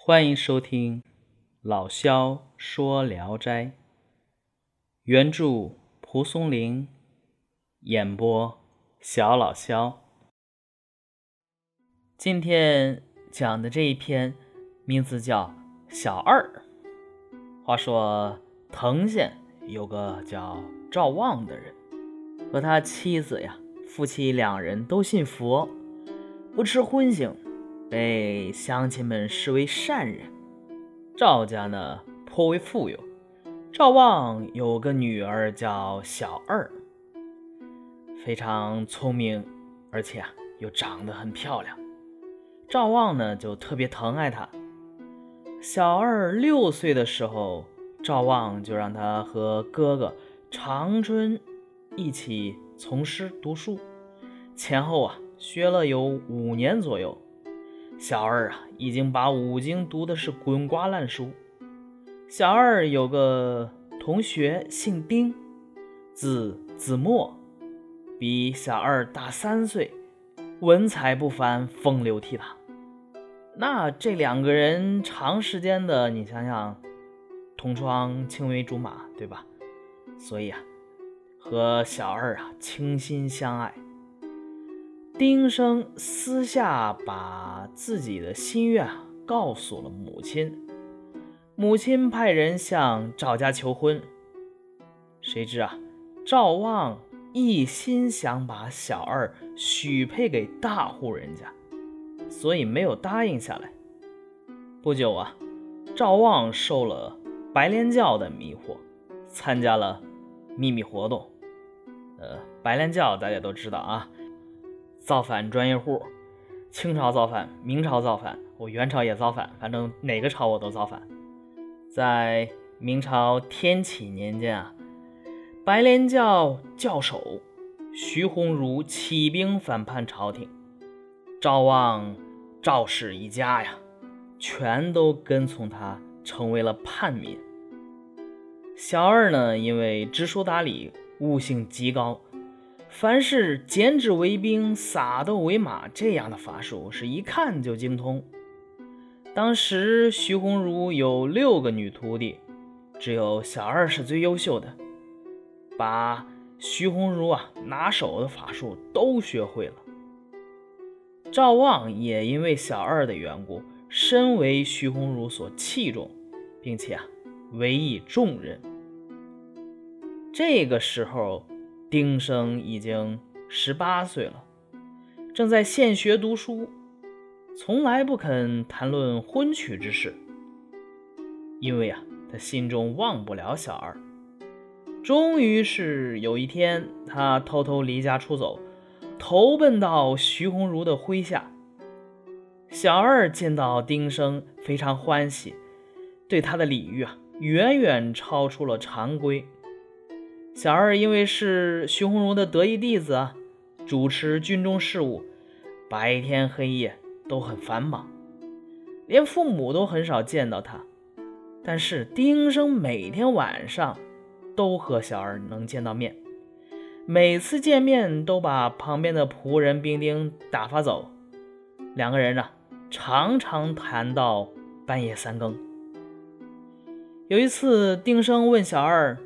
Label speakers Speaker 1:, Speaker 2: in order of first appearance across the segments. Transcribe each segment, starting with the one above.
Speaker 1: 欢迎收听老萧说《聊斋》，原著蒲松龄，演播小老萧。今天讲的这一篇名字叫《小二》。话说藤县有个叫赵旺的人，和他妻子呀，夫妻两人都信佛，不吃荤腥。被乡亲们视为善人。赵家呢颇为富有。赵望有个女儿叫小二，非常聪明，而且啊又长得很漂亮。赵望呢就特别疼爱她。小二六岁的时候，赵望就让她和哥哥长春一起从师读书，前后啊学了有五年左右。小二啊，已经把五经读的是滚瓜烂熟。小二有个同学姓丁，字子墨，比小二大三岁，文采不凡，风流倜傥。那这两个人长时间的，你想想，同窗青梅竹马，对吧？所以啊，和小二啊倾心相爱。丁生私下把自己的心愿告诉了母亲，母亲派人向赵家求婚。谁知啊，赵旺一心想把小二许配给大户人家，所以没有答应下来。不久啊，赵旺受了白莲教的迷惑，参加了秘密活动。呃，白莲教大家都知道啊。造反专业户，清朝造反，明朝造反，我元朝也造反，反正哪个朝我都造反。在明朝天启年间啊，白莲教教首徐鸿儒起兵反叛朝廷，赵望、赵氏一家呀，全都跟从他，成为了叛民。小二呢，因为知书达理，悟性极高。凡是剪纸为兵、撒豆为马这样的法术，是一看就精通。当时徐鸿儒有六个女徒弟，只有小二是最优秀的，把徐鸿儒啊拿手的法术都学会了。赵旺也因为小二的缘故，深为徐鸿儒所器重，并且啊委以重任。这个时候。丁生已经十八岁了，正在现学读书，从来不肯谈论婚娶之事，因为啊，他心中忘不了小二。终于是有一天，他偷偷离家出走，投奔到徐鸿儒的麾下。小二见到丁生，非常欢喜，对他的礼遇啊，远远超出了常规。小二因为是徐鸿儒的得意弟子啊，主持军中事务，白天黑夜都很繁忙，连父母都很少见到他。但是丁生每天晚上都和小二能见到面，每次见面都把旁边的仆人兵丁打发走，两个人呢常常谈到半夜三更。有一次，丁生问小二。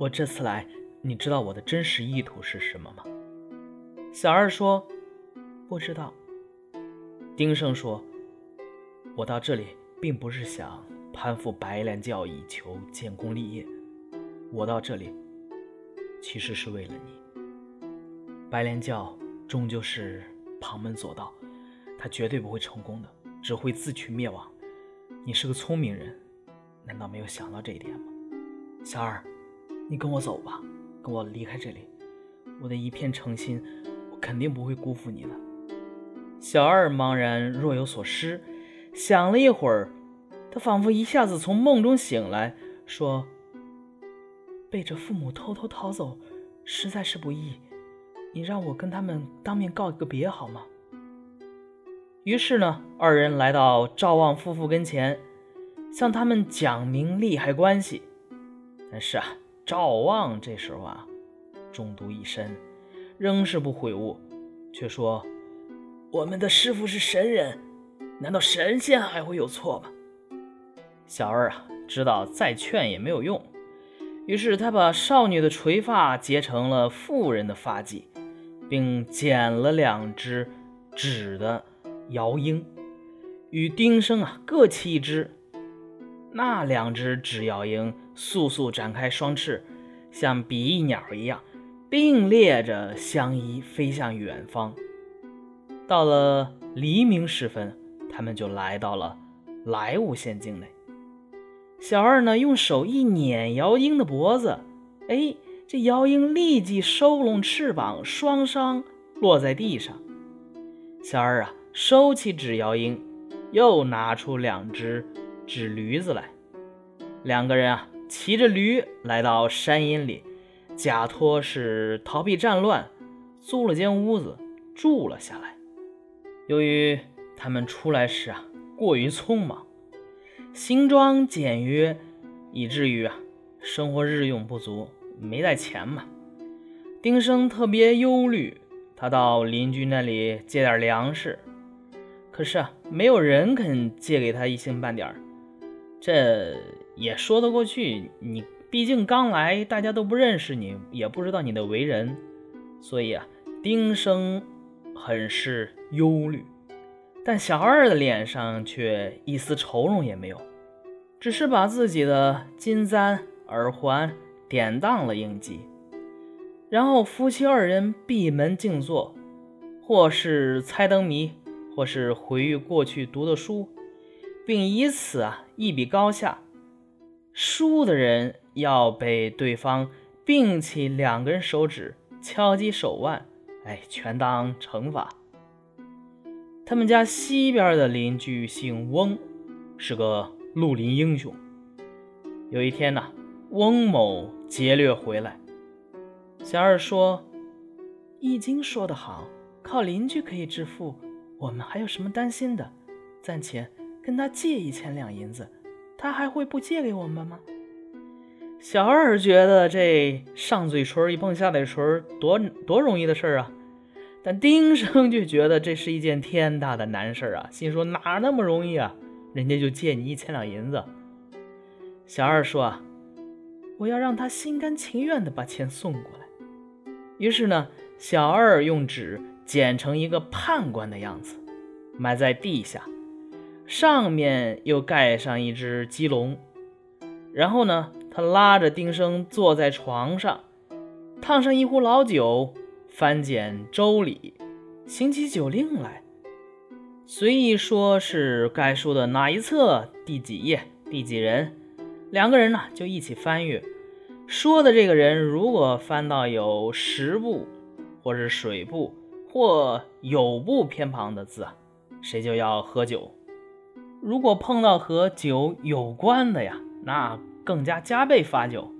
Speaker 1: 我这次来，你知道我的真实意图是什么吗？小二说：“不知道。”丁生说：“我到这里并不是想攀附白莲教以求建功立业，我到这里其实是为了你。白莲教终究是旁门左道，他绝对不会成功的，只会自取灭亡。你是个聪明人，难道没有想到这一点吗？小二。”你跟我走吧，跟我离开这里。我的一片诚心，我肯定不会辜负你的。小二茫然若有所失，想了一会儿，他仿佛一下子从梦中醒来，说：“背着父母偷偷逃走，实在是不易。你让我跟他们当面告个别好吗？”于是呢，二人来到赵旺夫妇跟前，向他们讲明利害关系。但是啊。赵望这时候啊，中毒已深，仍是不悔悟，却说：“我们的师傅是神人，难道神仙还会有错吗？小二啊，知道再劝也没有用，于是他把少女的垂发结成了妇人的发髻，并剪了两只纸的摇鹰，与丁生啊各起一只。那两只纸摇鹰速速展开双翅，像比翼鸟一样，并列着相依飞向远方。到了黎明时分。他们就来到了莱芜县境内。小二呢，用手一捻姚鹰的脖子，哎，这姚鹰立即收拢翅膀，双双落在地上。小二啊，收起纸姚鹰，又拿出两只纸驴子来。两个人啊，骑着驴来到山阴里，假托是逃避战乱，租了间屋子住了下来。由于他们出来时啊，过于匆忙，行装简约，以至于啊，生活日用不足，没带钱嘛。丁生特别忧虑，他到邻居那里借点粮食，可是啊，没有人肯借给他一星半点儿。这也说得过去，你毕竟刚来，大家都不认识你，也不知道你的为人，所以啊，丁生很是忧虑。但小二的脸上却一丝愁容也没有，只是把自己的金簪、耳环典当了应急，然后夫妻二人闭门静坐，或是猜灯谜，或是回忆过去读的书，并以此啊一比高下。输的人要被对方并起两根手指，敲击手腕，哎，全当惩罚。他们家西边的邻居姓翁，是个绿林英雄。有一天呢，翁某劫掠回来，小二说：“易经说得好，靠邻居可以致富，我们还有什么担心的？暂且跟他借一千两银子，他还会不借给我们吗？”小二觉得这上嘴唇一碰下嘴唇，多多容易的事儿啊！但丁生就觉得这是一件天大的难事儿啊，心说哪那么容易啊？人家就借你一千两银子。小二说啊，我要让他心甘情愿的把钱送过来。于是呢，小二用纸剪成一个判官的样子，埋在地下，上面又盖上一只鸡笼。然后呢，他拉着丁生坐在床上，烫上一壶老酒。翻检周礼，行起酒令来，随意说是该书的哪一册、第几页、第几人，两个人呢就一起翻阅。说的这个人如果翻到有十部，或是水部，或有部偏旁的字，谁就要喝酒。如果碰到和酒有关的呀，那更加加倍罚酒。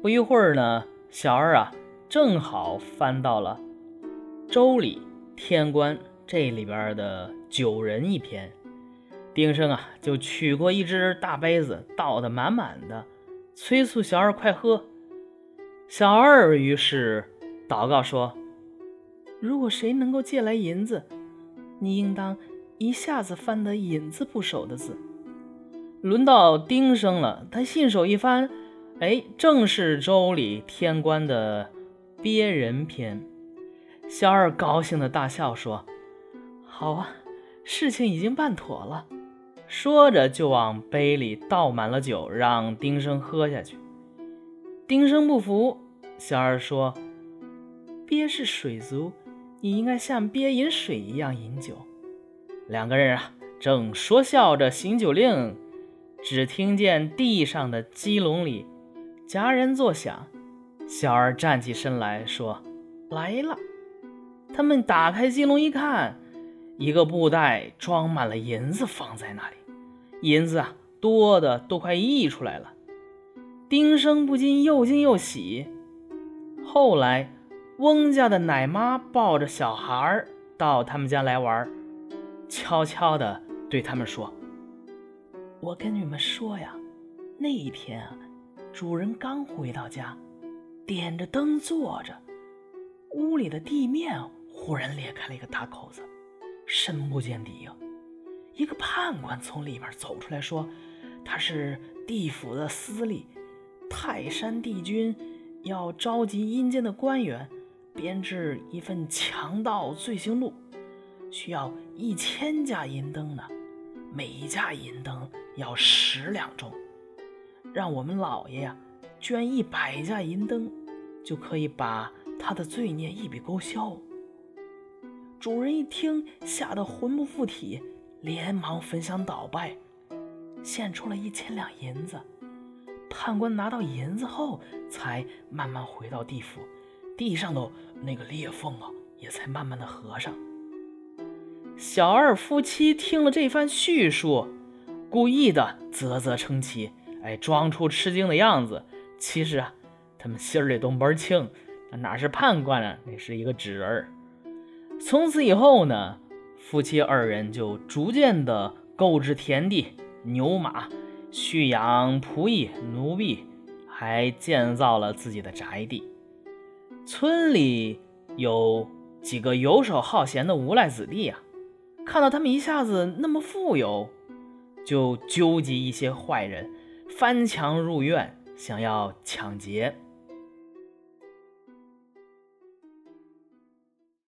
Speaker 1: 不一会儿呢，小二啊。正好翻到了《周礼·天官》这里边的酒人一篇，丁生啊就取过一只大杯子，倒得满满的，催促小二快喝。小二于是祷告说：“如果谁能够借来银子，你应当一下子翻得引字不守的字。”轮到丁生了，他信手一翻，哎，正是《周礼·天官》的。鳖人篇，小二高兴的大笑说：“好啊，事情已经办妥了。”说着就往杯里倒满了酒，让丁生喝下去。丁生不服，小二说：“鳖是水族，你应该像鳖饮水一样饮酒。”两个人啊，正说笑着行酒令，只听见地上的鸡笼里戛然作响。小二站起身来说：“来了。”他们打开鸡笼一看，一个布袋装满了银子放在那里，银子啊多的都快溢出来了。丁生不禁又惊又喜。后来，翁家的奶妈抱着小孩到他们家来玩，悄悄地对他们说：“我跟你们说呀，那一天啊，主人刚回到家。”点着灯坐着，屋里的地面忽然裂开了一个大口子，深不见底呀！一个判官从里面走出来说：“他是地府的司隶，泰山帝君要召集阴间的官员，编制一份强盗罪行录，需要一千架银灯呢，每一架银灯要十两重，让我们老爷呀捐一百架银灯，就可以把他的罪孽一笔勾销。”主人一听，吓得魂不附体。连忙焚香祷拜，献出了一千两银子。判官拿到银子后，才慢慢回到地府，地上的那个裂缝啊，也才慢慢的合上。小二夫妻听了这番叙述，故意的啧啧称奇，哎，装出吃惊的样子。其实啊，他们心里都门清，那哪是判官啊，那是一个纸人儿。从此以后呢？夫妻二人就逐渐的购置田地、牛马，蓄养仆役、奴婢，还建造了自己的宅地。村里有几个游手好闲的无赖子弟啊，看到他们一下子那么富有，就纠集一些坏人，翻墙入院，想要抢劫。